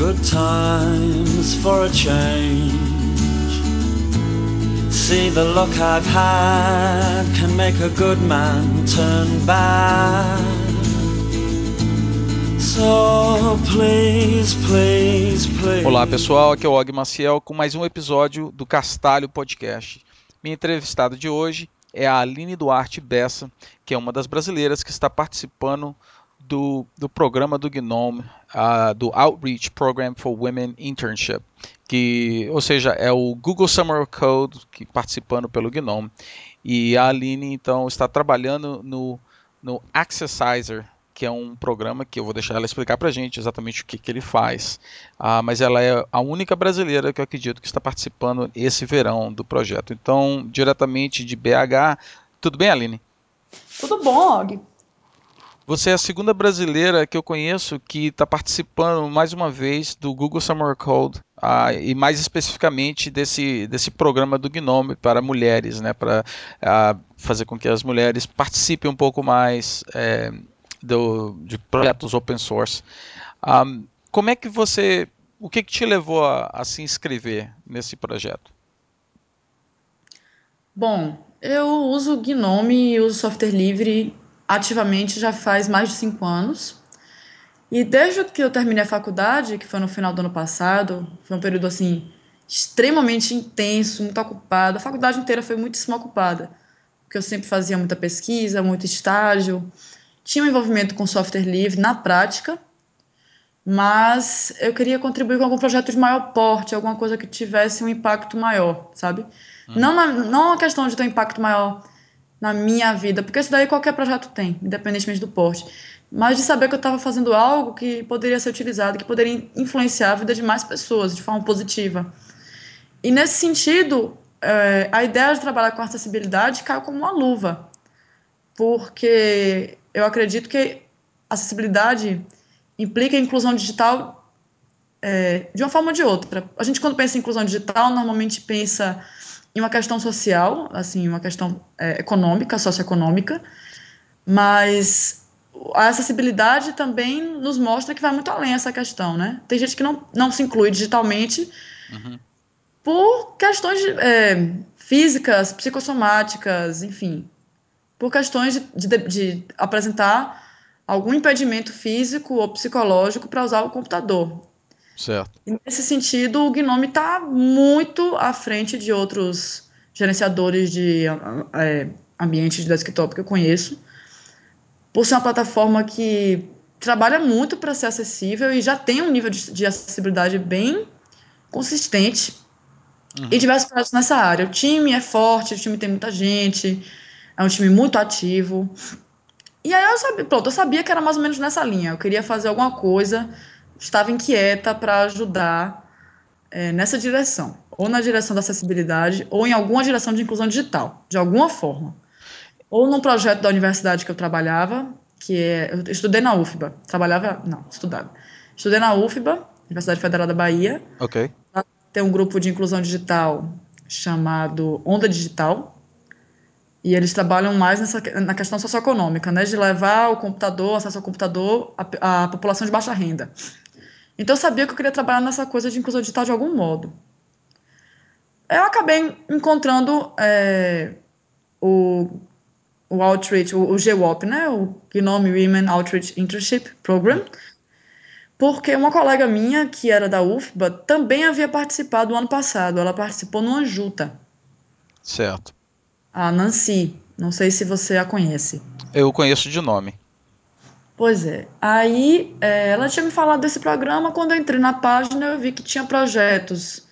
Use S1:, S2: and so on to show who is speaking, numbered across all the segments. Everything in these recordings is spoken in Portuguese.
S1: good times for a change. See the I've had can make a good man turn bad. So please, please, please.
S2: Olá pessoal, aqui é o Og Maciel com mais um episódio do Castalho Podcast. Minha entrevistada de hoje é a Aline Duarte Bessa, que é uma das brasileiras que está participando do, do programa do Gnome, uh, do Outreach Program for Women Internship, que, ou seja, é o Google Summer Code que participando pelo Gnome. E a Aline então está trabalhando no, no Accessizer, que é um programa que eu vou deixar ela explicar para a gente exatamente o que, que ele faz. Ah, mas ela é a única brasileira que eu acredito que está participando esse verão do projeto. Então, diretamente de BH. Tudo bem, Aline?
S3: Tudo bom, Og.
S2: Você é a segunda brasileira que eu conheço que está participando mais uma vez do Google Summer Code ah, e mais especificamente desse, desse programa do Gnome para mulheres, né, para ah, fazer com que as mulheres participem um pouco mais é, do, de projetos open source. Ah, como é que você, o que, que te levou a, a se inscrever nesse projeto?
S3: Bom, eu uso Gnome e uso software livre ativamente já faz mais de cinco anos. E desde que eu terminei a faculdade, que foi no final do ano passado, foi um período assim extremamente intenso, muito ocupado. A faculdade inteira foi muitíssimo ocupada, porque eu sempre fazia muita pesquisa, muito estágio, tinha um envolvimento com software livre na prática, mas eu queria contribuir com algum projeto de maior porte, alguma coisa que tivesse um impacto maior, sabe? Hum. Não, na, não a questão de ter um impacto maior na minha vida, porque isso daí qualquer projeto tem, independentemente do porte. Mas de saber que eu estava fazendo algo que poderia ser utilizado, que poderia influenciar a vida de mais pessoas de forma positiva. E nesse sentido, é, a ideia de trabalhar com acessibilidade caiu como uma luva, porque eu acredito que acessibilidade implica inclusão digital é, de uma forma ou de outra. A gente, quando pensa em inclusão digital, normalmente pensa em uma questão social, assim, uma questão é, econômica, socioeconômica, mas a acessibilidade também nos mostra que vai muito além essa questão, né? Tem gente que não, não se inclui digitalmente uhum. por questões é, físicas, psicossomáticas, enfim, por questões de, de, de apresentar algum impedimento físico ou psicológico para usar o computador.
S2: Certo.
S3: E nesse sentido, o Gnome está muito à frente de outros gerenciadores de é, ambientes de desktop que eu conheço, por ser uma plataforma que trabalha muito para ser acessível e já tem um nível de, de acessibilidade bem consistente uhum. e diversos projetos nessa área. O time é forte, o time tem muita gente, é um time muito ativo. E aí eu sabia, pronto, eu sabia que era mais ou menos nessa linha. Eu queria fazer alguma coisa estava inquieta para ajudar é, nessa direção, ou na direção da acessibilidade, ou em alguma direção de inclusão digital, de alguma forma. Ou num projeto da universidade que eu trabalhava, que é. Eu estudei na UFBA. Trabalhava. Não, estudava. Estudei na UFBA, Universidade Federal da Bahia.
S2: Ok.
S3: Tem um grupo de inclusão digital chamado Onda Digital. E eles trabalham mais nessa, na questão socioeconômica, né? De levar o computador, acesso ao computador, à população de baixa renda. Então eu sabia que eu queria trabalhar nessa coisa de inclusão digital de algum modo. Eu acabei encontrando é, o, o Outreach, o, o GWOP, né? O Gnome Women Outreach Internship Program, porque uma colega minha, que era da UFBA, também havia participado no ano passado. Ela participou no Anjuta.
S2: Certo.
S3: A Nancy. Não sei se você a conhece.
S2: Eu conheço de nome.
S3: Pois é. Aí é, ela tinha me falado desse programa. Quando eu entrei na página, eu vi que tinha projetos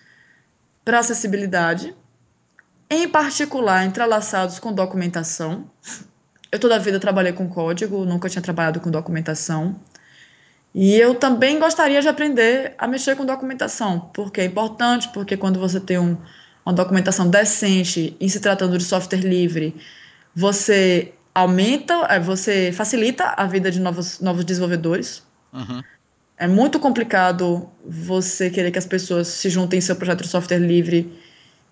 S3: para acessibilidade, em particular entrelaçados com documentação. Eu toda a vida trabalhei com código, nunca tinha trabalhado com documentação. E eu também gostaria de aprender a mexer com documentação, porque é importante, porque quando você tem um, uma documentação decente, em se tratando de software livre, você aumenta, é, você facilita a vida de novos, novos desenvolvedores. Uhum. É muito complicado você querer que as pessoas se juntem em seu projeto de software livre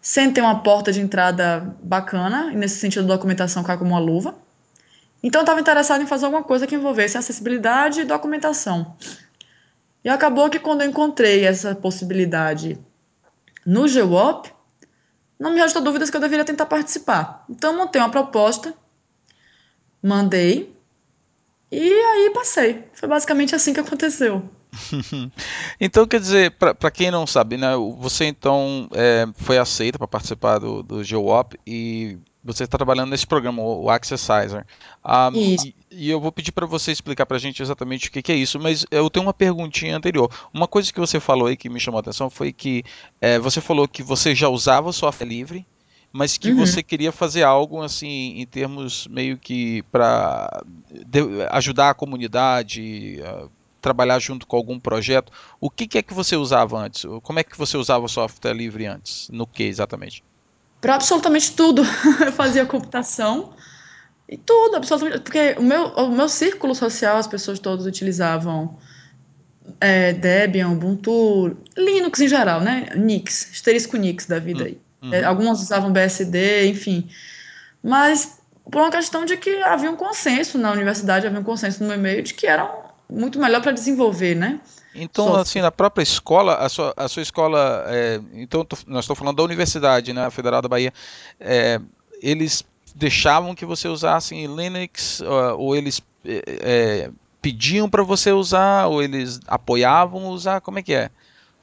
S3: sem ter uma porta de entrada bacana, e nesse sentido a documentação cai como uma luva. Então eu estava interessado em fazer alguma coisa que envolvesse acessibilidade e documentação. E acabou que quando eu encontrei essa possibilidade no GWOP, não me restou dúvidas que eu deveria tentar participar. Então montei uma proposta, mandei e aí passei. Foi basicamente assim que aconteceu.
S2: então, quer dizer, para quem não sabe, né, você então é, foi aceita para participar do, do GeoOp e você está trabalhando nesse programa, o Accessizer. Um, e, e, eu vou pedir para você explicar para a gente exatamente o que, que, é isso, mas eu tenho uma perguntinha anterior. Uma coisa que você falou aí que me chamou a atenção foi que é, você falou que você já usava software livre, mas que uhum. você queria fazer algo assim em termos meio que para ajudar a comunidade, uh, trabalhar junto com algum projeto. O que, que, é que você usava antes? Como é que você usava software livre antes? No que exatamente?
S3: Para absolutamente tudo. eu fazia computação e tudo, absolutamente. Porque o meu, o meu círculo social, as pessoas todas utilizavam é, Debian, Ubuntu, Linux em geral, né? Nix, asterisco Nix da vida hum, aí. Uhum. É, algumas usavam BSD, enfim. Mas por uma questão de que havia um consenso na universidade, havia um consenso no meu meio de que era muito melhor para desenvolver, né?
S2: Então, Software. assim, na própria escola, a sua, a sua escola, é, então tô, nós estamos falando da universidade, né, a Federal da Bahia, é, eles deixavam que você usasse Linux, ou eles é, é pediam para você usar, ou eles apoiavam usar, como é que é?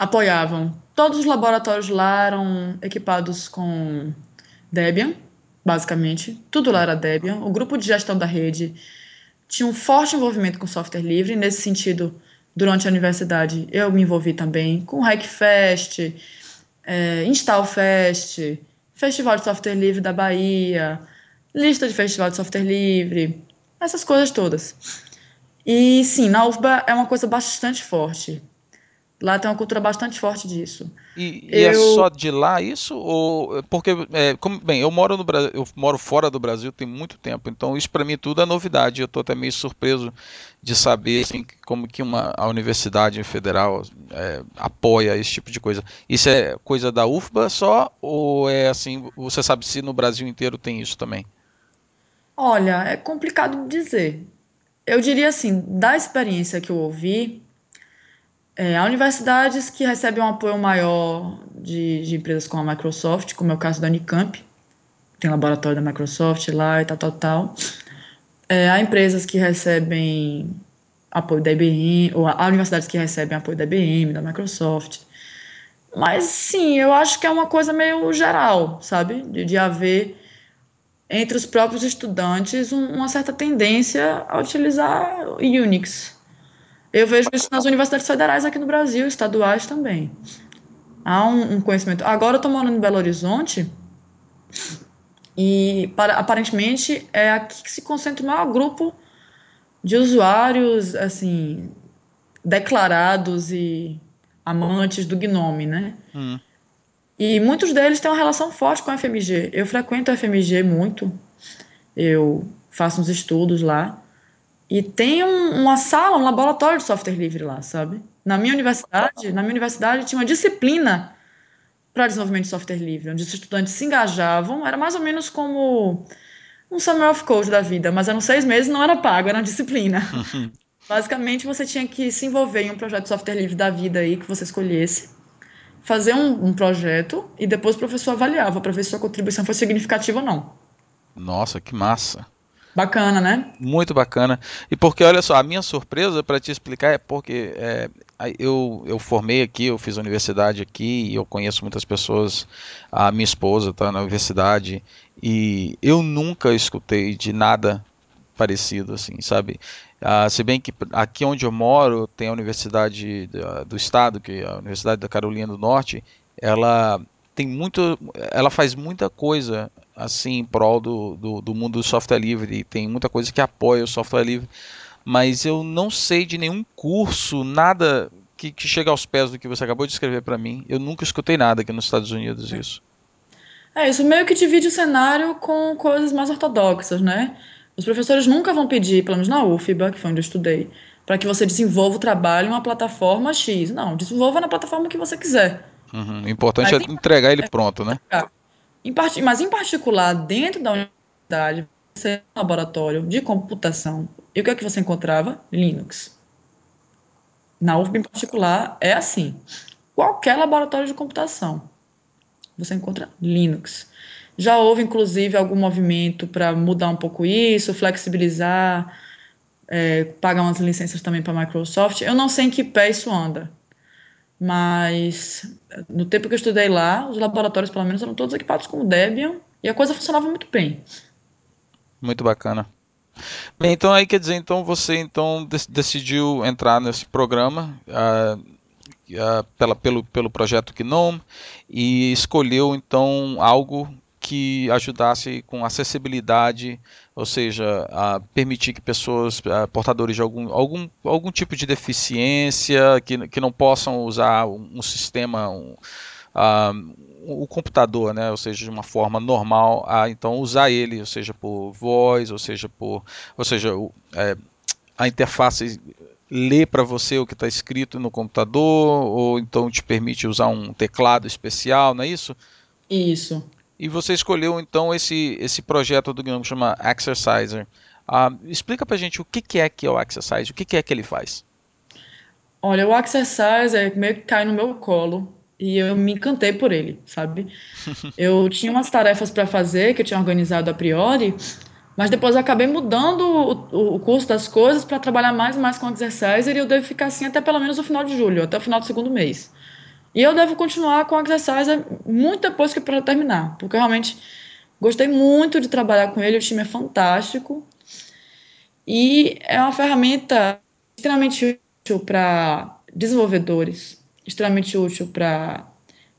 S3: Apoiavam. Todos os laboratórios lá eram equipados com Debian, basicamente, tudo lá era Debian. O grupo de gestão da rede tinha um forte envolvimento com software livre, nesse sentido durante a universidade, eu me envolvi também com Hackfest, é, Installfest, Festival de Software Livre da Bahia, lista de Festival de Software Livre, essas coisas todas. E sim, na UFBA é uma coisa bastante forte. Lá tem uma cultura bastante forte disso.
S2: E, e é eu... é só de lá isso? Ou porque é, como, bem, eu moro no eu moro fora do Brasil tem muito tempo, então isso para mim tudo é novidade. Eu estou até meio surpreso de saber assim, como que uma a universidade federal é, apoia esse tipo de coisa. Isso é coisa da UFBA só ou é assim? Você sabe se no Brasil inteiro tem isso também?
S3: Olha, é complicado de dizer. Eu diria assim, da experiência que eu ouvi, é, há universidades que recebem um apoio maior de, de, empresas como a Microsoft, como é o caso da Unicamp, tem laboratório da Microsoft lá e tal, tal, tal. É, há empresas que recebem apoio da IBM, ou há universidades que recebem apoio da IBM, da Microsoft. Mas sim, eu acho que é uma coisa meio geral, sabe? De, de haver entre os próprios estudantes um, uma certa tendência a utilizar Unix. Eu vejo isso nas universidades federais aqui no Brasil, estaduais também. Há um, um conhecimento. Agora eu estou morando em Belo Horizonte e para, aparentemente é aqui que se concentra o maior grupo de usuários assim declarados e amantes do Gnome, né? Hum. E muitos deles têm uma relação forte com a FMG. Eu frequento a FMG muito, eu faço uns estudos lá. E tem um, uma sala, um laboratório de software livre lá, sabe? Na minha universidade, na minha universidade tinha uma disciplina para desenvolvimento de software livre, onde os estudantes se engajavam, era mais ou menos como um Summer of Code da vida, mas eram seis meses, não era pago, era uma disciplina. Basicamente, você tinha que se envolver em um projeto de software livre da vida aí que você escolhesse, fazer um, um projeto e depois o professor avaliava para ver se sua contribuição foi significativa ou não.
S2: Nossa, que massa!
S3: Bacana, né?
S2: Muito bacana. E porque, olha só, a minha surpresa para te explicar é porque é, eu, eu formei aqui, eu fiz universidade aqui e eu conheço muitas pessoas. A minha esposa está na universidade e eu nunca escutei de nada parecido, assim, sabe? Ah, se bem que aqui onde eu moro tem a Universidade do Estado, que é a Universidade da Carolina do Norte, ela tem muito, ela faz muita coisa assim em prol do, do, do mundo do software livre, tem muita coisa que apoia o software livre, mas eu não sei de nenhum curso, nada que, que chega aos pés do que você acabou de escrever para mim. Eu nunca escutei nada aqui nos Estados Unidos isso.
S3: É, isso meio que divide o cenário com coisas mais ortodoxas, né? Os professores nunca vão pedir, pelo menos na UFBA, que foi onde eu estudei, para que você desenvolva o trabalho em uma plataforma X. Não, desenvolva na plataforma que você quiser.
S2: Uhum. O importante Mas, é entregar ele pronto, né?
S3: Em part... Mas, em particular, dentro da universidade, você é um laboratório de computação. E o que é que você encontrava? Linux. na UFB em particular, é assim. Qualquer laboratório de computação, você encontra Linux. Já houve, inclusive, algum movimento para mudar um pouco isso, flexibilizar, é, pagar umas licenças também para a Microsoft. Eu não sei em que pé isso anda, mas no tempo que eu estudei lá, os laboratórios, pelo menos, eram todos equipados com Debian e a coisa funcionava muito bem.
S2: Muito bacana. Bem, então aí quer dizer, então você então decidiu entrar nesse programa uh, uh, pela, pelo, pelo projeto Gnome e escolheu então algo que ajudasse com acessibilidade, ou seja, a permitir que pessoas uh, portadores de algum, algum, algum tipo de deficiência, que, que não possam usar um, sistema, um, uh, o computador, né, ou seja, de uma forma normal, a então usar ele, ou seja, por voz, ou seja, por, ou seja, é, a interface lê para você o que está escrito no computador, ou então te permite usar um teclado especial, não é isso?
S3: Isso.
S2: E você escolheu então esse, esse projeto do GNOME que chama Exerciser. Uh, explica pra gente o que, que é que é o Exercise, o que, que é que ele faz.
S3: Olha, o Exerciser meio que cai no meu colo e eu me encantei por ele, sabe? eu tinha umas tarefas para fazer que eu tinha organizado a priori, mas depois eu acabei mudando o, o curso das coisas para trabalhar mais e mais com o Exerciser e eu devo ficar assim até pelo menos o final de julho, até o final do segundo mês. E eu devo continuar com o Exercise muito depois que para terminar, porque eu realmente gostei muito de trabalhar com ele, o time é fantástico. E é uma ferramenta extremamente útil para desenvolvedores, extremamente útil para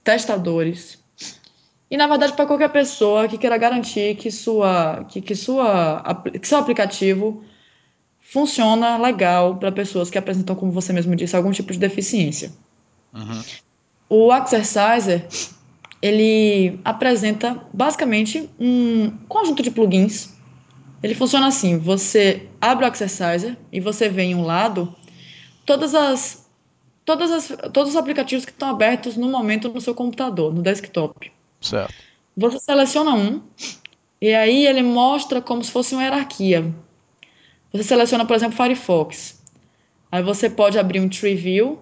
S3: testadores. E na verdade para qualquer pessoa que queira garantir que sua que, que sua que seu aplicativo funciona legal para pessoas que apresentam, como você mesmo disse, algum tipo de deficiência. Uhum. O Exerciser, ele apresenta basicamente um conjunto de plugins. Ele funciona assim: você abre o Exerciser e você vê em um lado todas as, todas as, todos os aplicativos que estão abertos no momento no seu computador, no desktop.
S2: Certo.
S3: Você seleciona um e aí ele mostra como se fosse uma hierarquia. Você seleciona, por exemplo, Firefox. Aí você pode abrir um Tree View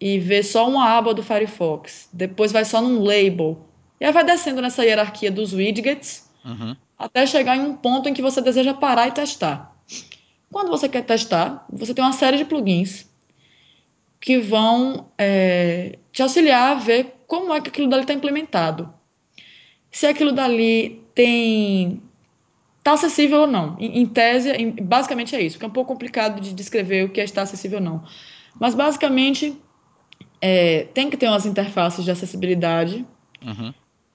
S3: e vê só uma aba do Firefox. Depois vai só num label. E aí vai descendo nessa hierarquia dos widgets uhum. até chegar em um ponto em que você deseja parar e testar. Quando você quer testar, você tem uma série de plugins que vão é, te auxiliar a ver como é que aquilo dali está implementado. Se aquilo dali tem está acessível ou não. Em, em tese, em, basicamente é isso, porque é um pouco complicado de descrever o que é estar acessível ou não. Mas basicamente é, tem que ter umas interfaces de acessibilidade uhum.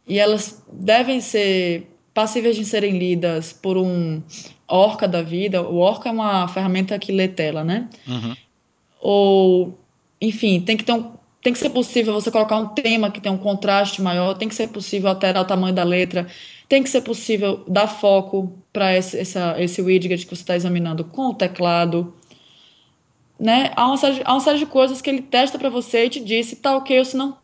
S3: e elas devem ser passíveis de serem lidas por um Orca da vida. O Orca é uma ferramenta que lê tela, né? Uhum. Ou, enfim, tem que ter um, tem que ser possível você colocar um tema que tem um contraste maior, tem que ser possível alterar o tamanho da letra, tem que ser possível dar foco para esse, esse widget que você está examinando com o teclado né? Há uma, série, há uma série de coisas que ele testa para você e te diz se tá ok ou se não.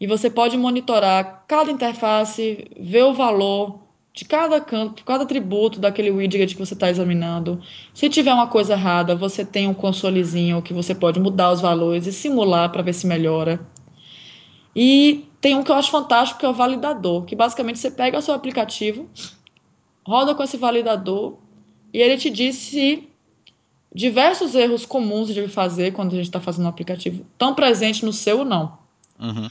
S3: E você pode monitorar cada interface, ver o valor de cada canto, cada atributo daquele widget que você está examinando. Se tiver uma coisa errada, você tem um consolezinho que você pode mudar os valores e simular para ver se melhora. E tem um que eu acho fantástico, que é o validador, que basicamente você pega o seu aplicativo, roda com esse validador e ele te diz se diversos erros comuns de fazer quando a gente está fazendo um aplicativo estão presentes no seu ou não. Uhum.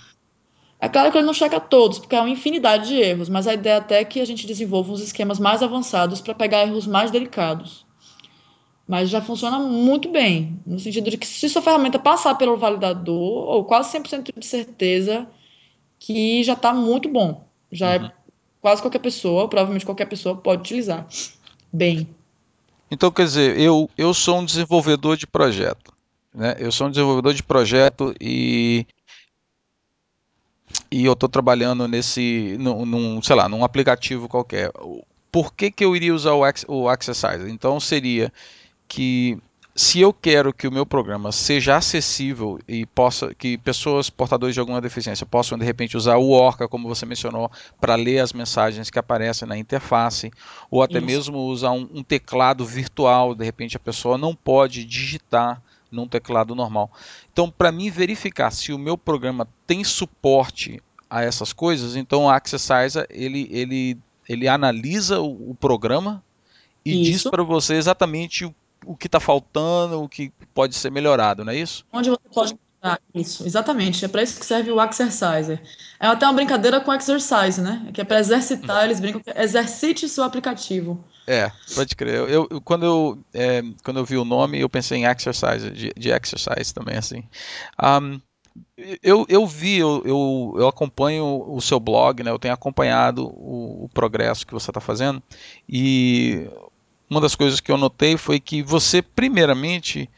S3: É claro que ele não checa todos, porque é uma infinidade de erros, mas a ideia é até que a gente desenvolva uns esquemas mais avançados para pegar erros mais delicados. Mas já funciona muito bem, no sentido de que se sua ferramenta passar pelo validador, ou quase 100% de certeza que já está muito bom. Já é uhum. é quase qualquer pessoa, provavelmente qualquer pessoa pode utilizar. Bem.
S2: Então, quer dizer, eu, eu sou um desenvolvedor de projeto. Né? Eu sou um desenvolvedor de projeto e, e eu estou trabalhando nesse, num, num, sei lá, num aplicativo qualquer. Por que, que eu iria usar o, o Accessize? Então, seria que se eu quero que o meu programa seja acessível e possa que pessoas portadores de alguma deficiência possam de repente usar o Orca, como você mencionou, para ler as mensagens que aparecem na interface, ou até Isso. mesmo usar um, um, teclado virtual, de repente a pessoa não pode digitar num teclado normal. Então, para mim verificar se o meu programa tem suporte a essas coisas, então o Accessizer ele, ele, ele analisa o, o programa e isso. diz para você exatamente o, o que está faltando, o que pode ser melhorado, não é isso?
S3: Onde você pode ah, isso, exatamente. É para isso que serve o Exerciser. É até uma brincadeira com o Exercise, né? Que é para exercitar, eles brincam que exercite seu aplicativo.
S2: É, pode crer. Eu, eu quando, eu, é, quando eu vi o nome, eu pensei em Exercise, de, de Exercise também, assim. Um, eu, eu vi, eu, eu, eu, acompanho o seu blog, né? Eu tenho acompanhado o, o progresso que você está fazendo e uma das coisas que eu notei foi que você, primeiramente,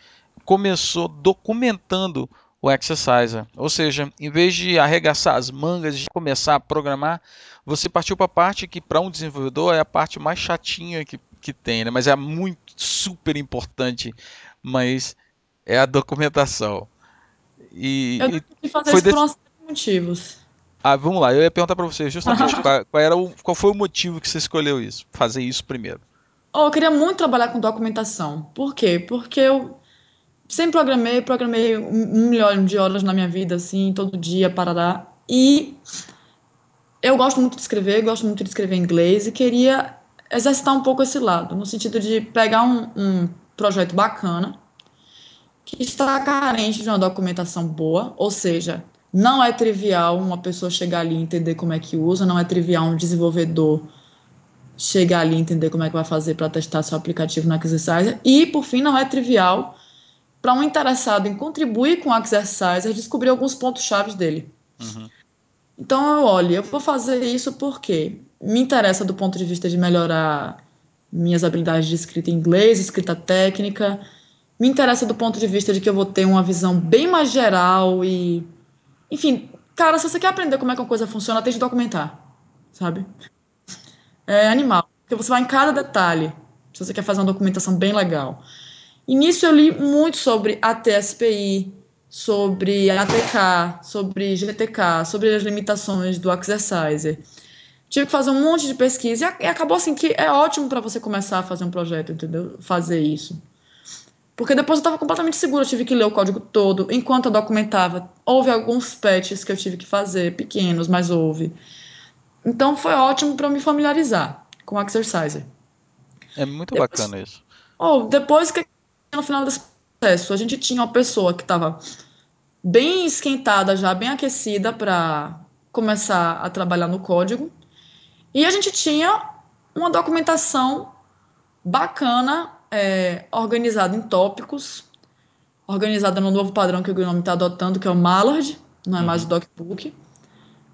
S2: começou documentando o Exerciser. Ou seja, em vez de arregaçar as mangas e começar a programar, você partiu para a parte que para um desenvolvedor é a parte mais chatinha que, que tem, né? mas é muito super importante, mas é a documentação.
S3: E, eu tive que fazer isso desse... por motivos.
S2: Ah, vamos lá. Eu ia perguntar para você justamente qual, qual, era o, qual foi o motivo que você escolheu isso, fazer isso primeiro.
S3: Oh, eu queria muito trabalhar com documentação. Por quê? Porque eu sempre programei, programei um milhão de horas na minha vida, assim, todo dia, parará. E eu gosto muito de escrever, gosto muito de escrever em inglês e queria exercitar um pouco esse lado, no sentido de pegar um, um projeto bacana que está carente de uma documentação boa, ou seja, não é trivial uma pessoa chegar ali e entender como é que usa, não é trivial um desenvolvedor chegar ali e entender como é que vai fazer para testar seu aplicativo no Exerciser, e por fim, não é trivial para um interessado em contribuir com o Exerciser descobrir alguns pontos chaves dele. Uhum. Então eu olho, eu vou fazer isso porque me interessa do ponto de vista de melhorar minhas habilidades de escrita em inglês, escrita técnica, me interessa do ponto de vista de que eu vou ter uma visão bem mais geral e. Enfim, cara, se você quer aprender como é que uma coisa funciona, tem que documentar, sabe? É animal. Porque você vai em cada detalhe, se você quer fazer uma documentação bem legal. E nisso eu li muito sobre ATSPI, sobre ATK, sobre GTK, sobre as limitações do Exerciser. Tive que fazer um monte de pesquisa e acabou assim que é ótimo para você começar a fazer um projeto, entendeu? Fazer isso. Porque depois eu estava completamente segura, tive que ler o código todo. Enquanto eu documentava, houve alguns patches que eu tive que fazer, pequenos, mas houve. Então foi ótimo para me familiarizar com o Exerciser.
S2: É muito depois, bacana isso.
S3: Ou oh, depois que no final desse processo a gente tinha uma pessoa que estava bem esquentada já, bem aquecida para começar a trabalhar no código. E a gente tinha uma documentação bacana é, organizada em tópicos, organizada no novo padrão que o Gnome está adotando, que é o Mallard, não é uhum. mais o DocBook.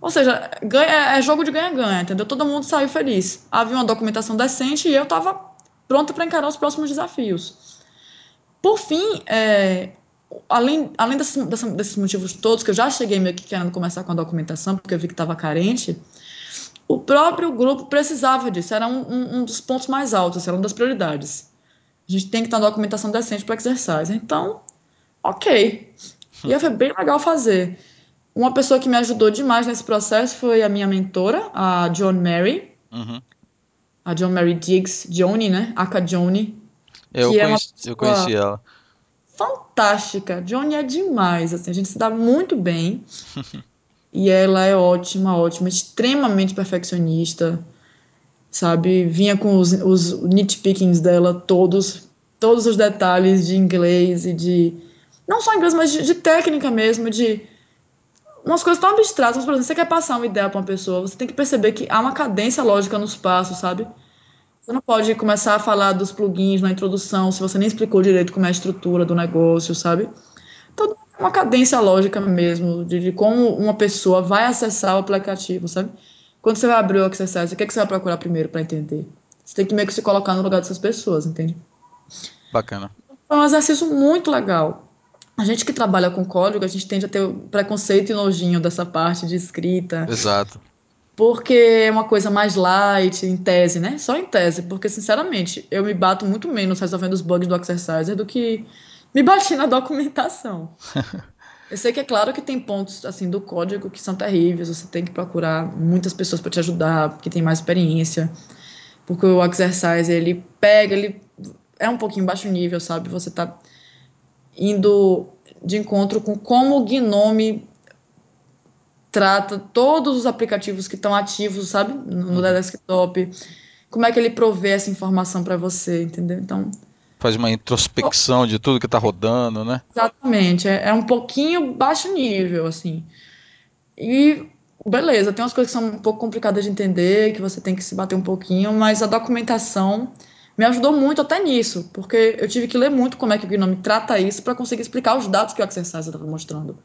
S3: Ou seja, ganha, é, é jogo de ganha-ganha, entendeu? Todo mundo saiu feliz. Havia uma documentação decente e eu estava pronta para encarar os próximos desafios. Por fim, é, além, além desses, desses motivos todos, que eu já cheguei meio que querendo começar com a documentação, porque eu vi que estava carente, o próprio grupo precisava disso, era um, um, um, dos pontos mais altos, era uma das prioridades. A gente tem que ter uma documentação decente para exercício. Então, ok. E foi bem legal fazer. Uma pessoa que me ajudou demais nesse processo foi a minha mentora, a John Mary. Uhum. A John Mary Diggs, Johnny, né? Aka Johnny.
S2: Eu, conheci, é eu conheci ela.
S3: Fantástica. Johnny é demais. Assim, a gente se dá muito bem. e ela é ótima, ótima, extremamente perfeccionista sabe? Vinha com os, os nitpickings dela todos, todos os detalhes de inglês e de. Não só inglês, mas de, de técnica mesmo, de. Umas coisas tão abstratas, por exemplo, você quer passar uma ideia para uma pessoa, você tem que perceber que há uma cadência lógica nos passos, sabe? Você não pode começar a falar dos plugins na introdução se você nem explicou direito como é a estrutura do negócio, sabe? Então, uma cadência lógica mesmo de, de como uma pessoa vai acessar o aplicativo, sabe? Quando você vai abrir o Exercise, o que, é que você vai procurar primeiro para entender? Você tem que meio que se colocar no lugar dessas pessoas, entende?
S2: Bacana.
S3: Foi um exercício muito legal. A gente que trabalha com código, a gente tende a ter preconceito e nojinho dessa parte de escrita.
S2: Exato.
S3: Porque é uma coisa mais light, em tese, né? Só em tese. Porque, sinceramente, eu me bato muito menos resolvendo os bugs do Exerciser do que me bati na documentação. Eu sei que é claro que tem pontos assim do código que são terríveis, você tem que procurar muitas pessoas para te ajudar, que tem mais experiência. Porque o exercise ele pega, ele é um pouquinho baixo nível, sabe? Você tá indo de encontro com como o Gnome trata todos os aplicativos que estão ativos, sabe, no, no uhum. desktop, como é que ele provê essa informação para você, entendeu? Então
S2: faz uma introspecção de tudo que está rodando, né?
S3: Exatamente, é, é, um pouquinho baixo nível, assim. E beleza, tem umas coisas que são um pouco complicadas de entender, que você tem que se bater um pouquinho, mas a documentação me ajudou muito até nisso, porque eu tive que ler muito como é que o Gnome trata isso para conseguir explicar os dados que o Exercise estava mostrando.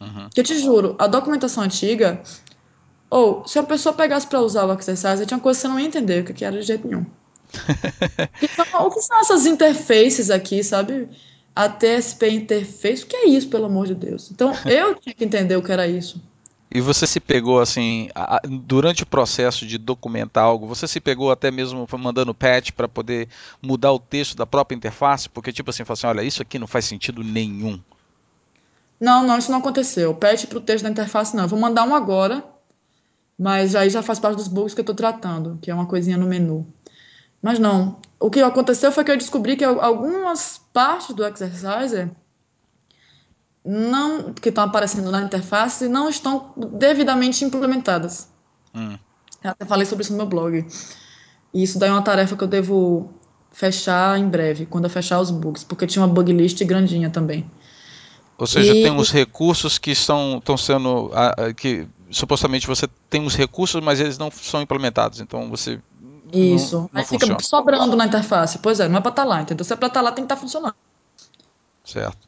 S3: Uhum. Que eu te juro, a documentação antiga, ou se a pessoa pegasse para usar o Exercise, tinha coisa que você não ia entender o que era de jeito nenhum. então, o que são essas interfaces aqui, sabe? A TSP interface, o que é isso, pelo amor de Deus? Então, eu tinha que entender o que era isso.
S2: E você se pegou assim, durante o processo de documentar algo, você se pegou até mesmo mandando patch para poder mudar o texto da própria interface? Porque, tipo assim, assim, olha, isso aqui não faz sentido nenhum.
S3: Não, não, isso não aconteceu. Patch para o texto da interface, não. Eu vou mandar um agora, mas aí já faz parte dos bugs que eu estou tratando, que é uma coisinha no menu. Mas não. O que aconteceu foi que eu descobri que algumas partes do Exerciser não que estão aparecendo na interface não estão devidamente implementadas. Hum. Eu até falei sobre isso no meu blog. E isso daí é uma tarefa que eu devo fechar em breve, quando eu fechar os bugs, porque tinha uma bug list grandinha também.
S2: Ou seja, e... tem uns recursos que estão, estão sendo. que supostamente você tem uns recursos, mas eles não são implementados. Então você.
S3: Isso. Não, não Aí funciona. fica sobrando na interface. Pois é, não é para estar tá lá, entendeu? Se é para estar tá lá, tem que estar tá funcionando.
S2: Certo.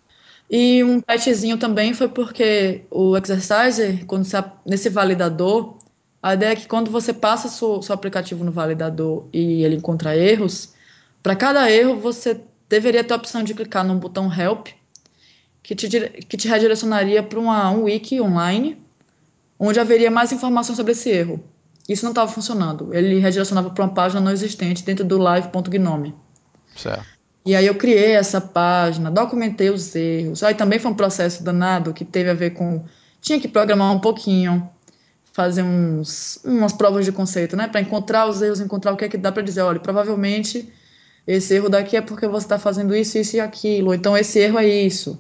S3: E um patchzinho também foi porque o Exerciser, quando você, nesse validador, a ideia é que quando você passa seu, seu aplicativo no validador e ele encontra erros, para cada erro você deveria ter a opção de clicar no botão Help, que te, que te redirecionaria para um wiki online, onde haveria mais informações sobre esse erro. Isso não estava funcionando. Ele redirecionava para uma página não existente dentro do live.gnome.
S2: Certo.
S3: E aí eu criei essa página, documentei os erros. Aí também foi um processo danado que teve a ver com tinha que programar um pouquinho, fazer uns umas provas de conceito, né, para encontrar os erros, encontrar o que é que dá para dizer, olha, provavelmente esse erro daqui é porque você está fazendo isso, isso e aquilo, então esse erro é isso.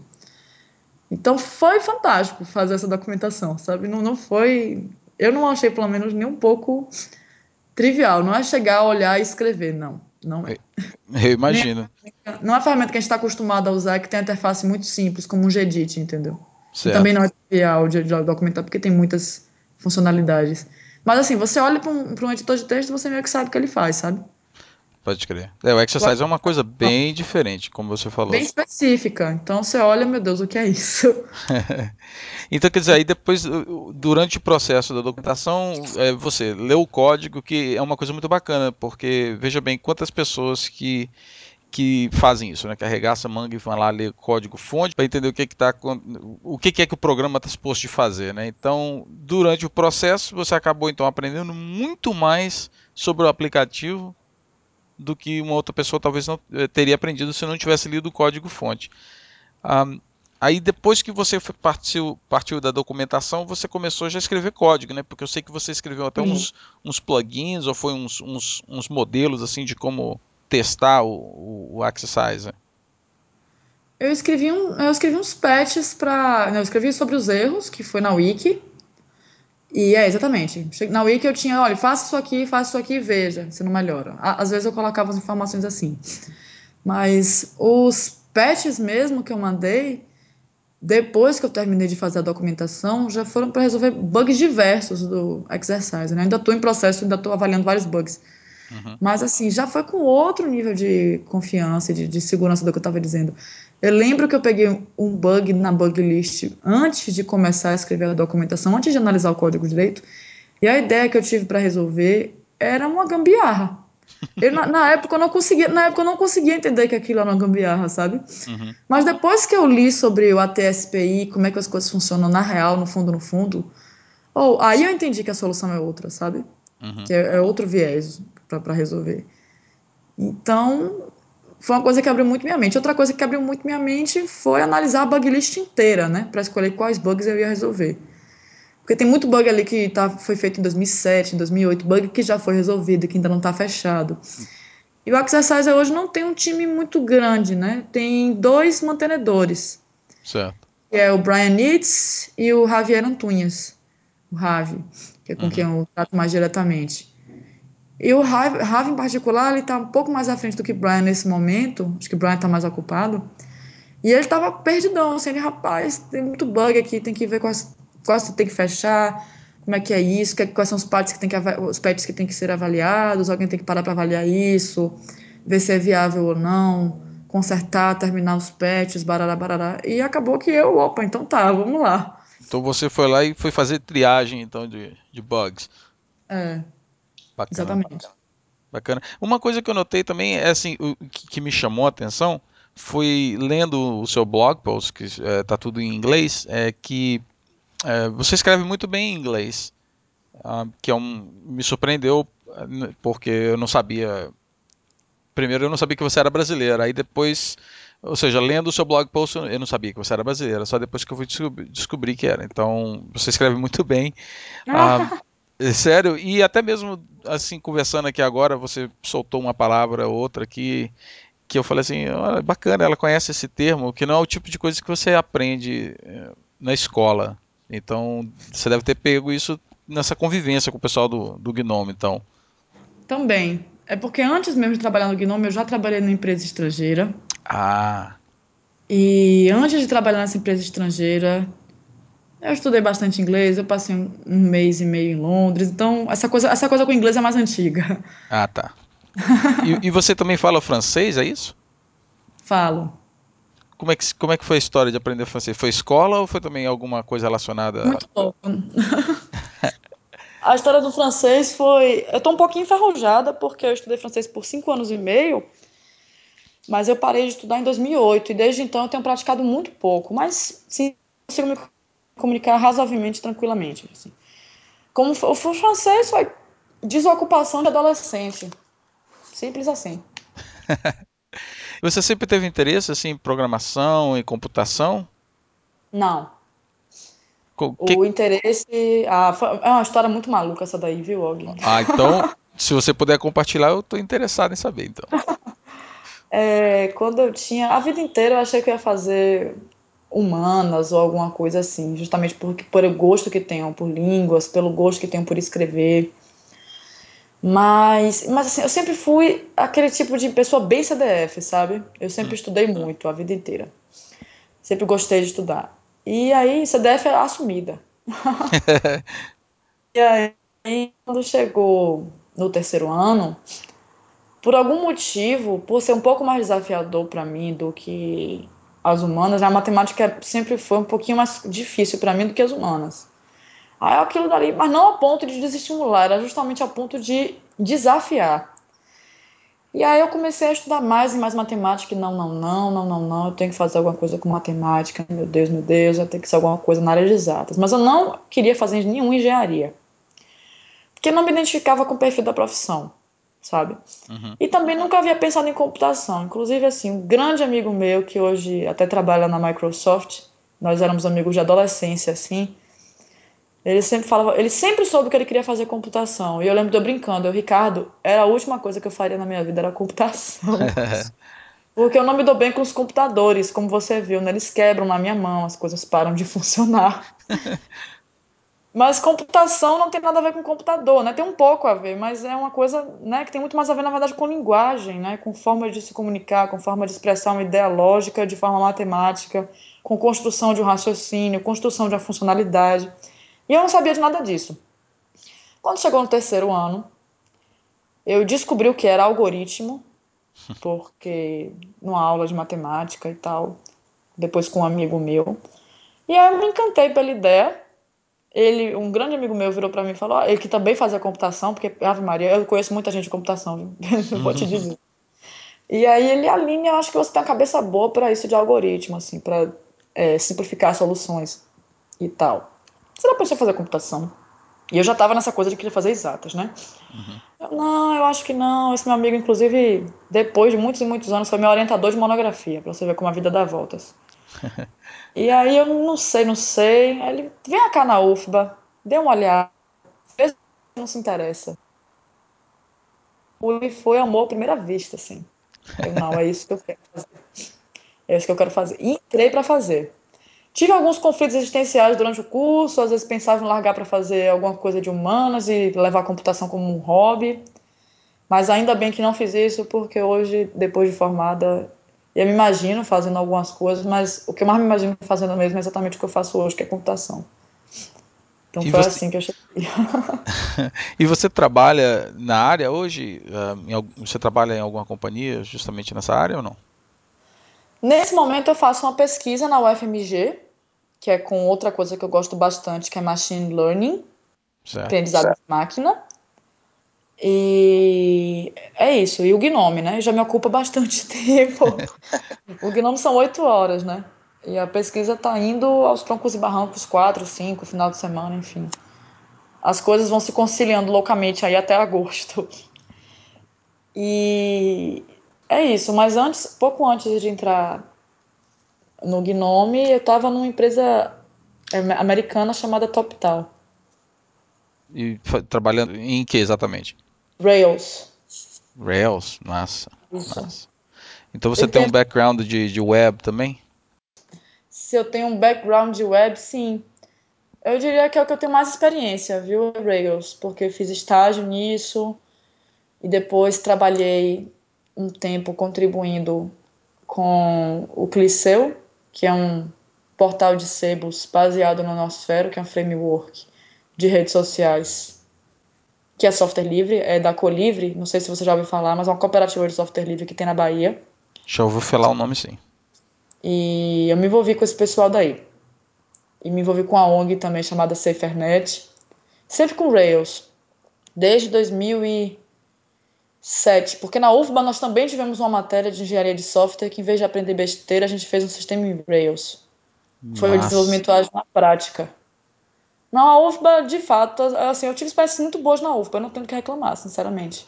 S3: Então foi fantástico fazer essa documentação, sabe? Não, não foi. Eu não achei, pelo menos, nem um pouco trivial. Não é chegar, olhar e escrever, não. Não é.
S2: Eu imagino.
S3: Não é a ferramenta que a gente está acostumado a usar, que tem a interface muito simples, como um Gedit, entendeu? Também não é trivial de, de documentar, porque tem muitas funcionalidades. Mas assim, você olha para um, um editor de texto, você meio que sabe o que ele faz, sabe?
S2: Pode crer. É, o exercise é uma coisa bem diferente, como você falou.
S3: Bem específica. Então você olha, meu Deus, o que é isso?
S2: então, quer dizer, aí depois, durante o processo da documentação, é, você lê o código, que é uma coisa muito bacana, porque veja bem quantas pessoas que que fazem isso, né? Que arregaça a manga e vão lá ler código fonte para entender o que que tá, o que, que é que o programa está suposto de fazer, né? Então, durante o processo, você acabou então aprendendo muito mais sobre o aplicativo do que uma outra pessoa talvez não eh, teria aprendido se não tivesse lido o código-fonte. Um, aí depois que você partiu, partiu da documentação, você começou já a escrever código, né? Porque eu sei que você escreveu até uns, uns plugins ou foi uns, uns, uns, modelos assim de como testar o, o, Exercise.
S3: Eu escrevi, um, eu escrevi uns patches para. Eu escrevi sobre os erros, que foi na Wiki. E é, exatamente. Na Wiki eu tinha, olha, faça isso aqui, faça isso aqui e veja se não melhora. Às vezes eu colocava as informações assim. Mas os patches mesmo que eu mandei, depois que eu terminei de fazer a documentação, já foram para resolver bugs diversos do exercise. Né? Ainda estou em processo, ainda estou avaliando vários bugs. Uhum. Mas assim, já foi com outro nível de confiança e de, de segurança do que eu estava dizendo. Eu lembro que eu peguei um bug na bug list antes de começar a escrever a documentação, antes de analisar o código direito, e a ideia que eu tive para resolver era uma gambiarra. Eu, na, na, época eu não conseguia, na época eu não conseguia entender que aquilo era uma gambiarra, sabe? Uhum. Mas depois que eu li sobre o ATSPI, como é que as coisas funcionam na real, no fundo, no fundo, oh, aí eu entendi que a solução é outra, sabe? Uhum. Que é, é outro viés para resolver. Então, foi uma coisa que abriu muito minha mente. Outra coisa que abriu muito minha mente foi analisar a bug list inteira, né? Para escolher quais bugs eu ia resolver. Porque tem muito bug ali que tá, foi feito em 2007, em 2008, bug que já foi resolvido, que ainda não está fechado. E o Exercise hoje não tem um time muito grande, né? Tem dois mantenedores.
S2: Certo.
S3: Que é o Brian Nitz e o Javier Antunes. O Ravi, que é com uhum. quem eu trato mais diretamente. E o Ravi, Ravi em particular, ele tá um pouco mais à frente do que o Brian nesse momento. Acho que o Brian tá mais ocupado. E ele tava perdidão, assim, ele, rapaz, tem muito bug aqui, tem que ver quais, quais tem que fechar, como é que é isso, quais são os patches que tem que, os patches que tem que ser avaliados, alguém tem que parar para avaliar isso, ver se é viável ou não, consertar, terminar os patches, barará, barará. E acabou que eu, opa, então tá, vamos lá.
S2: Então você foi lá e foi fazer triagem então de, de bugs.
S3: É. Bacana, exatamente.
S2: Bacana. Uma coisa que eu notei também é assim, o que, que me chamou a atenção foi lendo o seu blog post, que está é, tudo em inglês, é que é, você escreve muito bem em inglês, uh, que é um, me surpreendeu porque eu não sabia. Primeiro, eu não sabia que você era brasileira, aí depois, ou seja, lendo o seu blog post, eu não sabia que você era brasileira, só depois que eu fui descobrir, que era. Então, você escreve muito bem. Uh, sério, e até mesmo assim, conversando aqui agora, você soltou uma palavra ou outra que que eu falei assim, oh, bacana, ela conhece esse termo, que não é o tipo de coisa que você aprende eh, na escola. Então, você deve ter pego isso nessa convivência com o pessoal do, do Gnome, então.
S3: Também. É porque antes mesmo de trabalhar no Gnome, eu já trabalhei numa empresa estrangeira.
S2: Ah.
S3: E antes de trabalhar nessa empresa estrangeira, eu estudei bastante inglês, eu passei um, mês e meio em Londres, então essa coisa, essa coisa com inglês é mais antiga.
S2: Ah, tá. e, e, você também fala francês, é isso?
S3: Falo.
S2: Como é, que, como é que foi a história de aprender francês? Foi escola ou foi também alguma coisa relacionada?
S3: Muito pouco. a história do francês foi. Eu tô um pouquinho enferrujada porque eu estudei francês por cinco anos e meio, mas eu parei de estudar em 2008 e desde então eu tenho praticado muito pouco, mas sim consigo me comunicar razoavelmente tranquilamente. Assim. Como o francês foi desocupação de adolescente. Simples assim.
S2: Você sempre teve interesse assim, em programação e computação?
S3: Não. Que... O interesse. Ah, é uma história muito maluca essa daí, viu, Og?
S2: Ah, então, se você puder compartilhar, eu estou interessado em saber, então.
S3: é, quando eu tinha. A vida inteira eu achei que eu ia fazer humanas ou alguma coisa assim, justamente por, por o gosto que tenho por línguas, pelo gosto que tenho por escrever. Mas, mas assim, eu sempre fui aquele tipo de pessoa bem CDF, sabe? Eu sempre hum. estudei muito a vida inteira. Sempre gostei de estudar. E aí, CDF é assumida. e aí, quando chegou no terceiro ano, por algum motivo, por ser um pouco mais desafiador para mim do que as humanas, a matemática sempre foi um pouquinho mais difícil para mim do que as humanas. Aí aquilo dali, mas não a ponto de desestimular, era justamente a ponto de desafiar. E aí eu comecei a estudar mais e mais matemática, e não, não, não, não, não, não, eu tenho que fazer alguma coisa com matemática, meu Deus, meu Deus, eu tenho que ser alguma coisa na área de exatas. Mas eu não queria fazer nenhuma engenharia. Porque não me identificava com o perfil da profissão, sabe? Uhum. E também nunca havia pensado em computação. Inclusive, assim, um grande amigo meu, que hoje até trabalha na Microsoft, nós éramos amigos de adolescência, assim, ele sempre falava, ele sempre soube que ele queria fazer computação. E eu lembro de eu brincando, eu, Ricardo, era a última coisa que eu faria na minha vida, era computação. Porque eu não me dou bem com os computadores, como você viu, né? Eles quebram na minha mão, as coisas param de funcionar. mas computação não tem nada a ver com computador, né? Tem um pouco a ver, mas é uma coisa, né, que tem muito mais a ver na verdade com linguagem, né? Com forma de se comunicar, com forma de expressar uma ideia lógica de forma matemática, com construção de um raciocínio, construção de uma funcionalidade. E eu não sabia de nada disso. Quando chegou no terceiro ano, eu descobri o que era algoritmo, porque numa aula de matemática e tal, depois com um amigo meu. E aí eu me encantei pela ideia. Ele, um grande amigo meu virou para mim e falou, ele que também fazia computação, porque Ave Maria, eu conheço muita gente de computação, vou te dizer. E aí ele, Aline, eu acho que você tem a cabeça boa para isso de algoritmo, assim, para é, simplificar soluções e tal. Você não pensou em fazer computação? E eu já estava nessa coisa de querer fazer exatas, né? Uhum. Eu, não, eu acho que não. Esse meu amigo, inclusive, depois de muitos e muitos anos, foi meu orientador de monografia, para você ver como a vida dá voltas. e aí eu não sei, não sei. Ele, vem cá na UFBA, dê uma olhada, vê se não se interessa. fui, foi amor à primeira vista, assim. Eu, não, é isso que eu quero fazer. É isso que eu quero fazer. E entrei para fazer. Tive alguns conflitos existenciais durante o curso, às vezes pensava em largar para fazer alguma coisa de humanas e levar a computação como um hobby. Mas ainda bem que não fiz isso, porque hoje, depois de formada, eu me imagino fazendo algumas coisas, mas o que eu mais me imagino fazendo mesmo é exatamente o que eu faço hoje, que é computação. Então e foi você... assim que eu cheguei.
S2: e você trabalha na área hoje? Ah, você trabalha em alguma companhia justamente nessa área ou não?
S3: Nesse momento eu faço uma pesquisa na UFMG, que é com outra coisa que eu gosto bastante, que é Machine Learning, certo. aprendizado certo. de máquina. E é isso. E o Gnome, né? Já me ocupa bastante tempo. o Gnome são oito horas, né? E a pesquisa está indo aos troncos e barrancos, quatro, cinco, final de semana, enfim. As coisas vão se conciliando loucamente aí até agosto. E é isso, mas antes, pouco antes de entrar no Gnome, eu estava numa empresa é, americana chamada TopTal.
S2: E trabalhando em que exatamente?
S3: Rails.
S2: Rails, massa. Massa. Então você eu tem tenho... um background de, de web também?
S3: Se eu tenho um background de web, sim. Eu diria que é o que eu tenho mais experiência, viu, Rails? Porque eu fiz estágio nisso e depois trabalhei um tempo contribuindo com o Cliceu, que é um portal de sebos baseado no Nosfero, que é um framework de redes sociais, que é software livre, é da Colivre, não sei se você já ouviu falar, mas é uma cooperativa de software livre que tem na Bahia.
S2: Já ouviu falar o nome, sim.
S3: E eu me envolvi com esse pessoal daí. E me envolvi com a ONG também chamada SaferNet, sempre com Rails, desde 2000 e 7. Porque na UFBA nós também tivemos uma matéria de engenharia de software que, em vez de aprender besteira, a gente fez um sistema em Rails. Nossa. Foi o desenvolvimento ágil na prática. Não, a UFBA, de fato, assim, eu tive experiências muito boas na UFBA, eu não tenho que reclamar, sinceramente.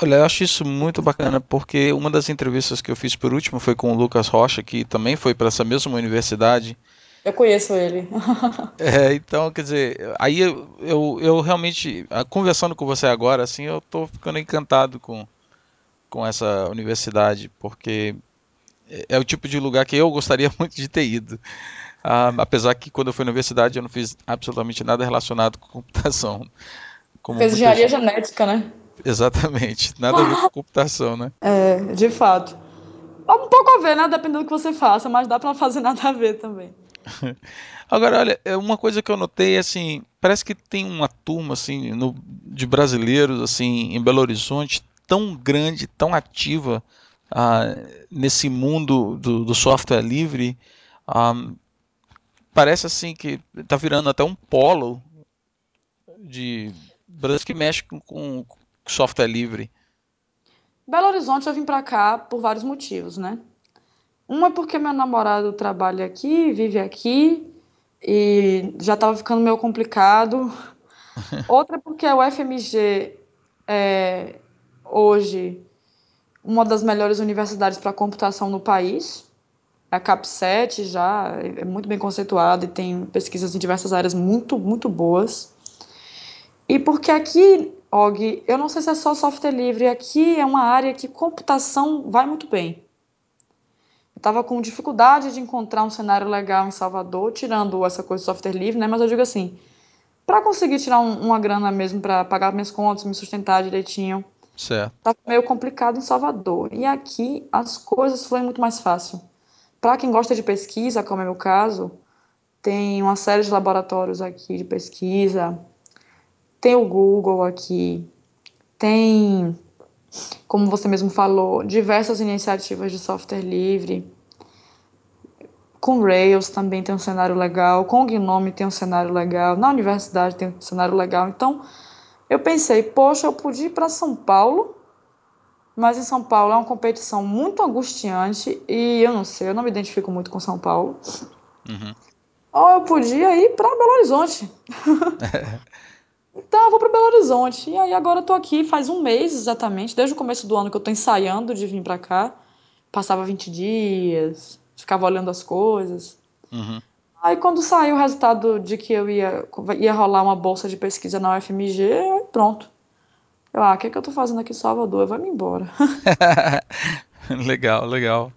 S2: Olha, eu acho isso muito bacana, porque uma das entrevistas que eu fiz por último foi com o Lucas Rocha, que também foi para essa mesma universidade,
S3: eu conheço ele.
S2: é, então, quer dizer, aí eu, eu, eu, realmente, ah, conversando com você agora, assim, eu tô ficando encantado com, com essa universidade, porque é, é o tipo de lugar que eu gostaria muito de ter ido. Ah, apesar que quando eu fui na universidade eu não fiz absolutamente nada relacionado com computação.
S3: Fez engenharia gente... genética, né?
S2: Exatamente, nada a ver com computação, né?
S3: É, de fato. Um pouco a ver, né? Dependendo do que você faça, mas dá para fazer nada a ver também.
S2: Agora, olha, é uma coisa que eu notei, assim, parece que tem uma turma, assim, no, de brasileiros, assim, em Belo Horizonte, tão grande, tão ativa ah, nesse mundo do, do software livre, ah, parece, assim, que está virando até um polo de Brasil que mexe com, com software livre.
S3: Belo Horizonte eu vim para cá por vários motivos, né? Uma é porque meu namorado trabalha aqui, vive aqui e já estava ficando meio complicado. Outra é porque o FMG é hoje uma das melhores universidades para computação no país. A CAP7 já é muito bem conceituada e tem pesquisas em diversas áreas muito, muito boas. E porque aqui, Og, eu não sei se é só software livre, aqui é uma área que computação vai muito bem estava com dificuldade de encontrar um cenário legal em Salvador, tirando essa coisa de software livre, né? Mas eu digo assim, para conseguir tirar um, uma grana mesmo para pagar minhas contas, me sustentar direitinho,
S2: certo.
S3: tá meio complicado em Salvador. E aqui as coisas foram muito mais fácil. Para quem gosta de pesquisa, como é meu caso, tem uma série de laboratórios aqui de pesquisa, tem o Google aqui, tem como você mesmo falou, diversas iniciativas de software livre. Com Rails também tem um cenário legal, com Gnome tem um cenário legal, na universidade tem um cenário legal. Então, eu pensei, poxa, eu podia ir para São Paulo, mas em São Paulo é uma competição muito angustiante e eu não sei, eu não me identifico muito com São Paulo. Uhum. Ou eu podia ir para Belo Horizonte. Então eu vou para Belo Horizonte. E aí agora eu tô aqui faz um mês exatamente, desde o começo do ano que eu tô ensaiando de vir para cá. Passava 20 dias, ficava olhando as coisas. Uhum. Aí quando saiu o resultado de que eu ia, ia rolar uma bolsa de pesquisa na UFMG, pronto. Eu, ah, o que, é que eu tô fazendo aqui em Salvador? Vai-me embora.
S2: legal, legal.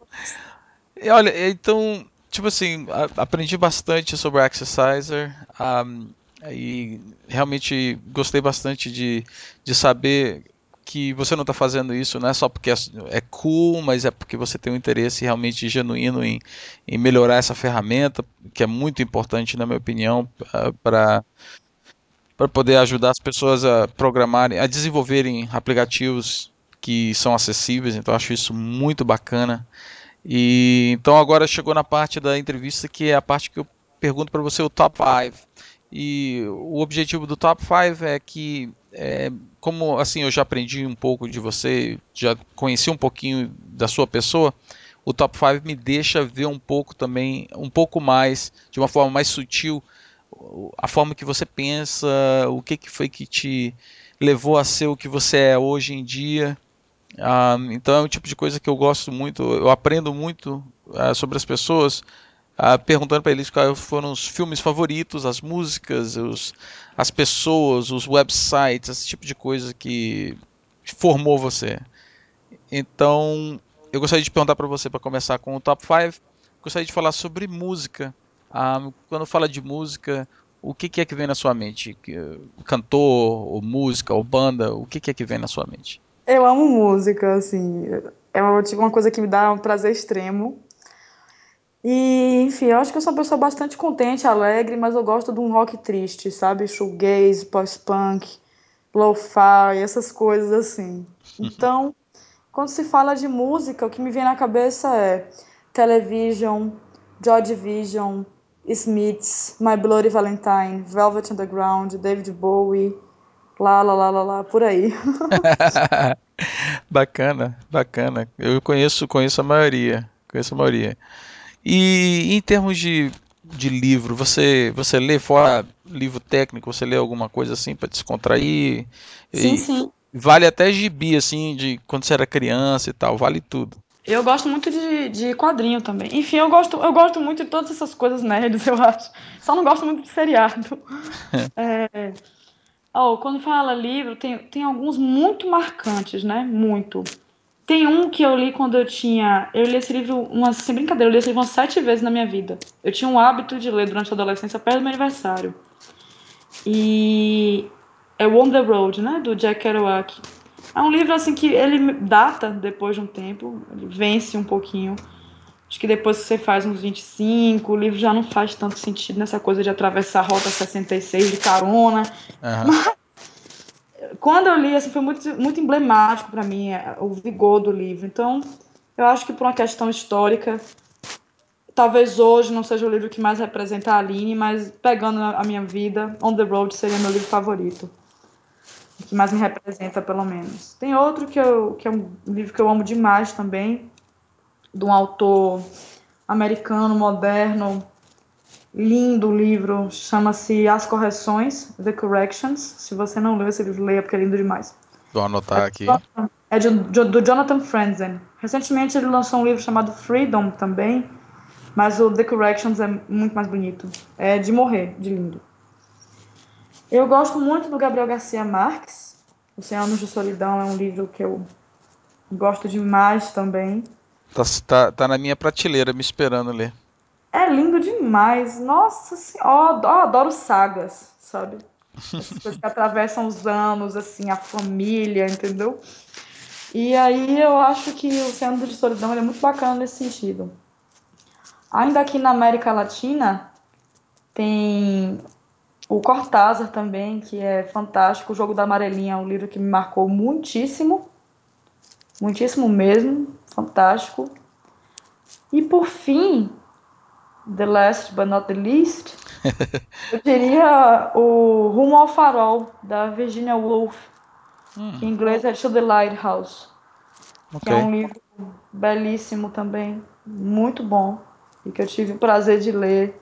S2: E olha, então, tipo assim, aprendi bastante sobre o Exerciser. Um, e realmente gostei bastante de, de saber que você não está fazendo isso não é só porque é, é, cool, mas é porque você tem um interesse realmente genuíno em, em melhorar essa ferramenta, que é muito importante, na minha opinião, para para poder ajudar as pessoas a programarem, a desenvolverem aplicativos que são acessíveis. Então acho isso muito bacana. E então agora chegou na parte da entrevista que é a parte que eu pergunto para você o top 5. E o objetivo do top 5 é que é, como assim eu já aprendi um pouco de você, já conheci um pouquinho da sua pessoa, o top 5 me deixa ver um pouco também, um pouco mais, de uma forma mais sutil, a forma que você pensa, o que, que foi que te levou a ser o que você é hoje em dia. Ah, então é um tipo de coisa que eu gosto muito, eu aprendo muito ah, sobre as pessoas, ah, perguntando para eles quais foram os filmes favoritos, as músicas, os, as pessoas, os websites, esse tipo de coisa que formou você. Então, eu gostaria de perguntar para você, para começar com o top 5, gostaria de falar sobre música. Ah, quando fala de música, o que, que, é que vem na sua mente? Cantor, ou música, ou banda, o que, que é que vem na sua mente?
S3: Eu amo música, assim, é uma, tipo, uma coisa que me dá um prazer extremo. E, enfim, eu acho que eu sou uma pessoa bastante contente, alegre, mas eu gosto de um rock triste, sabe? Shoegaze, post-punk, lo-fi, essas coisas assim. Então, quando se fala de música, o que me vem na cabeça é Television, Joy Division, Smiths, My Bloody Valentine, Velvet Underground, David Bowie, lá, lá, lá, lá, lá por aí.
S2: bacana, bacana. Eu conheço, conheço a maioria, conheço a maioria. E em termos de, de livro, você você lê fora livro técnico, você lê alguma coisa assim para descontrair?
S3: Sim, e sim.
S2: Vale até gibi assim de quando você era criança e tal, vale tudo.
S3: Eu gosto muito de, de quadrinho também. Enfim, eu gosto, eu gosto muito de todas essas coisas nerds, eu acho. Só não gosto muito de seriado. é... oh, quando fala livro, tem, tem alguns muito marcantes, né? Muito. Tem um que eu li quando eu tinha. Eu li esse livro, uma, sem brincadeira, eu li esse livro umas sete vezes na minha vida. Eu tinha um hábito de ler durante a adolescência, perto do meu aniversário. E. É On the Road, né? Do Jack Kerouac. É um livro assim que ele data depois de um tempo, ele vence um pouquinho. Acho que depois que você faz uns 25, o livro já não faz tanto sentido nessa coisa de atravessar a Rota 66 de carona. Uhum. Mas quando eu li, assim, foi muito, muito emblemático para mim é, o vigor do livro. Então, eu acho que por uma questão histórica, talvez hoje não seja o livro que mais representa a Aline, mas pegando a minha vida, On the Road seria meu livro favorito que mais me representa, pelo menos. Tem outro que, eu, que é um livro que eu amo demais também, de um autor americano, moderno, lindo livro, chama-se As Correções, The Corrections. Se você não leu esse livro, leia, porque é lindo demais.
S2: Vou anotar aqui.
S3: É de, de, do Jonathan Franzen. Recentemente ele lançou um livro chamado Freedom também, mas o The Corrections é muito mais bonito. É de morrer, de lindo. Eu gosto muito do Gabriel Garcia Marques. Oceanos de Solidão é um livro que eu gosto demais também.
S2: Tá, tá, tá na minha prateleira me esperando ler.
S3: É lindo demais. Nossa senhora, eu adoro sagas, sabe? Essas coisas que atravessam os anos, assim, a família, entendeu? E aí eu acho que o Oceano de Solidão é muito bacana nesse sentido. Ainda aqui na América Latina, tem o Cortázar também, que é fantástico. O Jogo da Amarelinha é um livro que me marcou muitíssimo. Muitíssimo mesmo. Fantástico. E por fim, the last but not the least, eu diria o Rumo ao Farol, da Virginia Woolf, hum. que em inglês é To the Lighthouse. Okay. Que é um livro belíssimo também, muito bom, e que eu tive o prazer de ler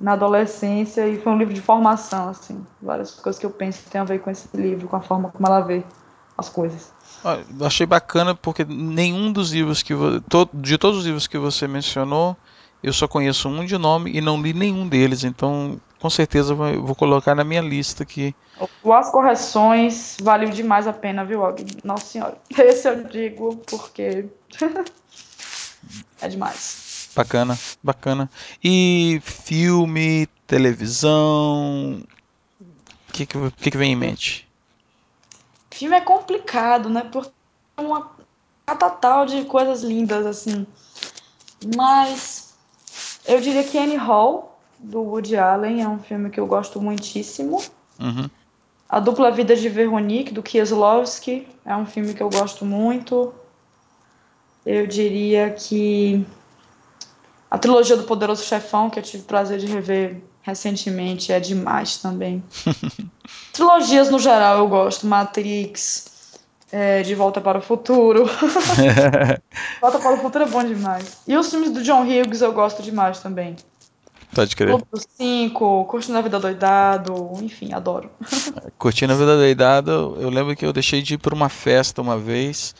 S3: na adolescência e foi um livro de formação, assim. Várias coisas que eu penso que tem a ver com esse livro, com a forma como ela vê as coisas.
S2: achei bacana porque nenhum dos livros que de todos os livros que você mencionou eu só conheço um de nome e não li nenhum deles, então com certeza vou, colocar na minha lista aqui.
S3: As Correções valeu demais a pena, viu, Og? Nossa senhora. Esse eu digo porque é demais.
S2: Bacana, bacana. E filme, televisão, o que, que, que vem em mente?
S3: Filme é complicado, né? Porque é uma catatal de coisas lindas, assim. Mas eu diria que Annie Hall, do Woody Allen, é um filme que eu gosto muitíssimo.
S2: Uhum.
S3: A Dupla Vida de Veronique, do Kieslowski, é um filme que eu gosto muito. Eu diria que a trilogia do Poderoso Chefão, que eu tive o prazer de rever recentemente, é demais também. Trilogias no geral eu gosto. Matrix, é, De Volta para o Futuro. Volta para o Futuro é bom demais. E os filmes do John Hughes eu gosto demais também.
S2: Pode crer.
S3: Clube dos Cinco, Curtindo a Vida Doidado, enfim, adoro.
S2: Curtindo a Vida Doidado, eu lembro que eu deixei de ir para uma festa uma vez,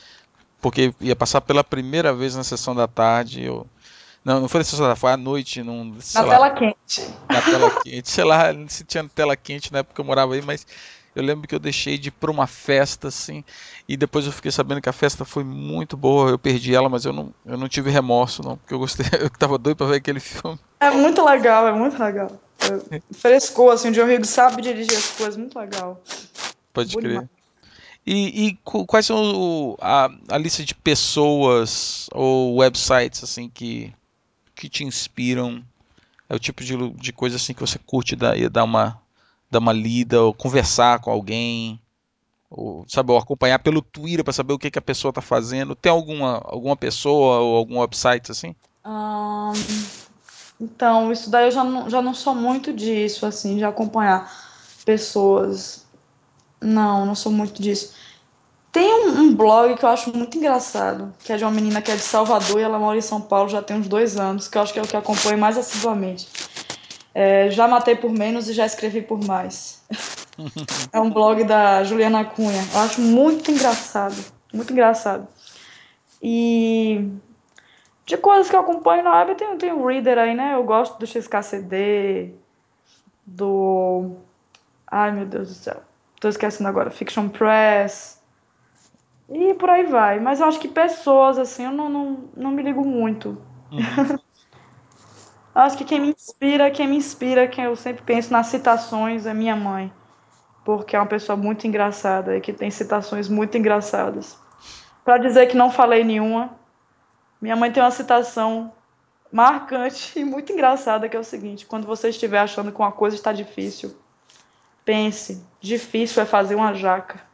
S2: porque ia passar pela primeira vez na sessão da tarde. Eu... Não, não foi da tarde, foi à noite. Num,
S3: na
S2: lá,
S3: tela quente.
S2: Na tela quente. Sei lá se tinha tela quente na época que eu morava aí, mas eu lembro que eu deixei de ir para uma festa, assim, e depois eu fiquei sabendo que a festa foi muito boa. Eu perdi ela, mas eu não, eu não tive remorso, não, porque eu gostei, eu tava doido para ver aquele filme.
S3: É muito legal, é muito legal. É, frescou, assim, o John Hughes sabe dirigir as coisas, muito legal.
S2: Pode Boa crer. E, e, quais são o, a, a, lista de pessoas ou websites assim que, que te inspiram? É o tipo de, de coisa assim que você curte dar, dar uma dar uma lida, ou conversar com alguém, ou, sabe, ou acompanhar pelo Twitter para saber o que, que a pessoa está fazendo. Tem alguma, alguma pessoa ou algum website assim?
S3: Então, isso daí eu já não, já não sou muito disso, assim, de acompanhar pessoas. Não, não sou muito disso. Tem um, um, blog que eu acho muito engraçado, que é de uma menina que é de Salvador e ela mora em São Paulo já tem uns dois anos, que eu acho que é o que acompanho mais assiduamente. É, já matei por menos e já escrevi por mais. é um blog da Juliana Cunha. Eu acho muito engraçado. Muito engraçado. E de coisas que eu acompanho na web, tem, tem o Reader aí, né? Eu gosto do XKCD, do. Ai meu Deus do céu. Tô esquecendo agora. Fiction Press. E por aí vai. Mas eu acho que pessoas, assim, eu não, não, não me ligo muito. Uhum. Acho que quem me inspira, quem me inspira, quem eu sempre penso nas citações é minha mãe. Porque é uma pessoa muito engraçada e que tem citações muito engraçadas. Para dizer que não falei nenhuma, minha mãe tem uma citação marcante e muito engraçada que é o seguinte: quando você estiver achando que uma coisa está difícil, pense, difícil é fazer uma jaca.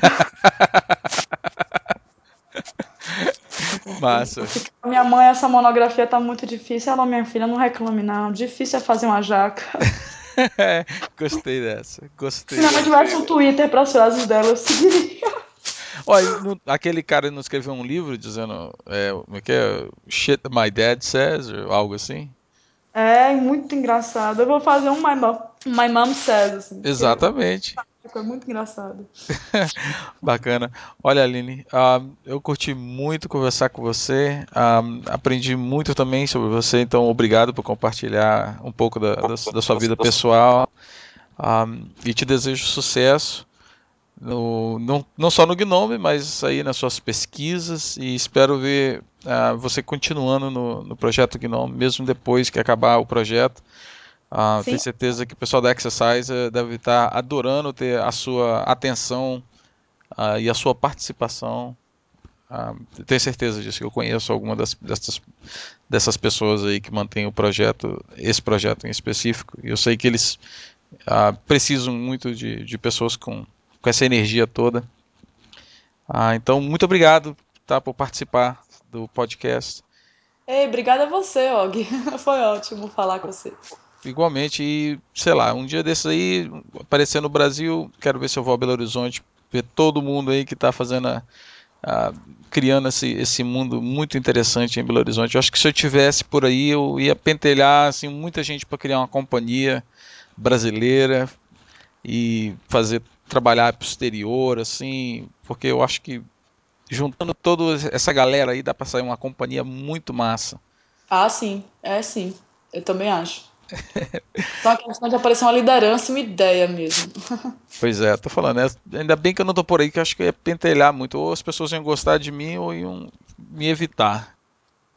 S2: Massa.
S3: Minha mãe, essa monografia tá muito difícil. Ela, minha filha, não reclame, não. Difícil é fazer uma jaca.
S2: Gostei dessa. Gostei.
S3: Se não tivesse um Twitter para as frases dela, eu seguiria.
S2: Olha, no, aquele cara não escreveu um livro dizendo é, como é que é? Shit my dad says, ou algo assim?
S3: É, muito engraçado. Eu vou fazer um My Mom, my mom Says. Assim,
S2: Exatamente.
S3: Foi muito engraçado.
S2: Bacana. Olha, Aline, uh, eu curti muito conversar com você. Uh, aprendi muito também sobre você, então obrigado por compartilhar um pouco da, da, da sua vida pessoal. Uh, e te desejo sucesso. No, não, não só no Gnome, mas aí nas suas pesquisas e espero ver você continuando no, no projeto Gnome, mesmo depois que acabar o projeto. Ah, tenho certeza que o pessoal da Exercise deve estar adorando ter a sua atenção ah, e a sua participação. Ah, tenho certeza disso, eu conheço alguma das, dessas, dessas pessoas aí que mantêm o projeto, esse projeto em específico. E eu sei que eles ah, precisam muito de, de pessoas com, com essa energia toda. Ah, então, muito obrigado tá, por participar do podcast.
S3: Ei, obrigada a você, Og. Foi ótimo falar com você.
S2: Igualmente, e sei lá, um dia desses aí, aparecer no Brasil, quero ver se eu vou a Belo Horizonte, ver todo mundo aí que está fazendo a, a, criando esse, esse mundo muito interessante em Belo Horizonte. Eu acho que se eu tivesse por aí, eu ia pentelhar assim, muita gente para criar uma companhia brasileira e fazer trabalhar para o exterior, assim, porque eu acho que juntando toda essa galera aí dá para sair uma companhia muito massa.
S3: Ah, sim, é sim. Eu também acho. Então a questão de aparecer uma liderança e uma ideia mesmo.
S2: Pois é, tô falando, né? ainda bem que eu não tô por aí, que acho que ia pentelhar muito. Ou as pessoas iam gostar de mim ou iam me evitar.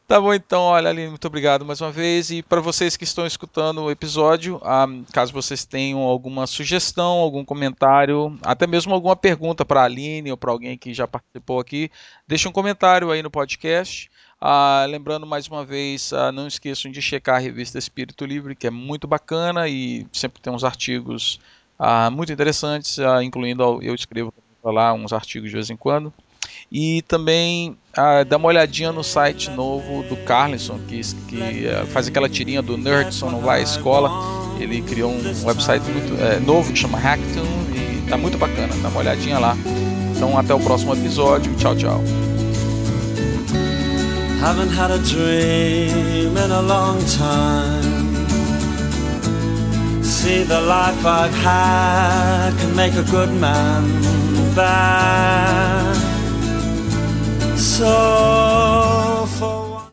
S2: Tá bom então, olha Aline, muito obrigado mais uma vez. E para vocês que estão escutando o episódio, ah, caso vocês tenham alguma sugestão, algum comentário, até mesmo alguma pergunta para a Aline ou para alguém que já participou aqui, deixe um comentário aí no podcast. Ah, lembrando mais uma vez, ah, não esqueçam de checar a revista Espírito Livre, que é muito bacana e sempre tem uns artigos ah, muito interessantes, ah, incluindo eu escrevo lá uns artigos de vez em quando. E também ah, dá uma olhadinha no site novo do Carlinson, que, que ah, faz aquela tirinha do Nerdson não vai à escola. Ele criou um website muito é, novo que chama Hacktoon e tá muito bacana. Dá uma olhadinha lá. Então até o próximo episódio. Tchau, tchau.
S1: Haven't had a dream in a long time. See the life I've had can make a good man bad. So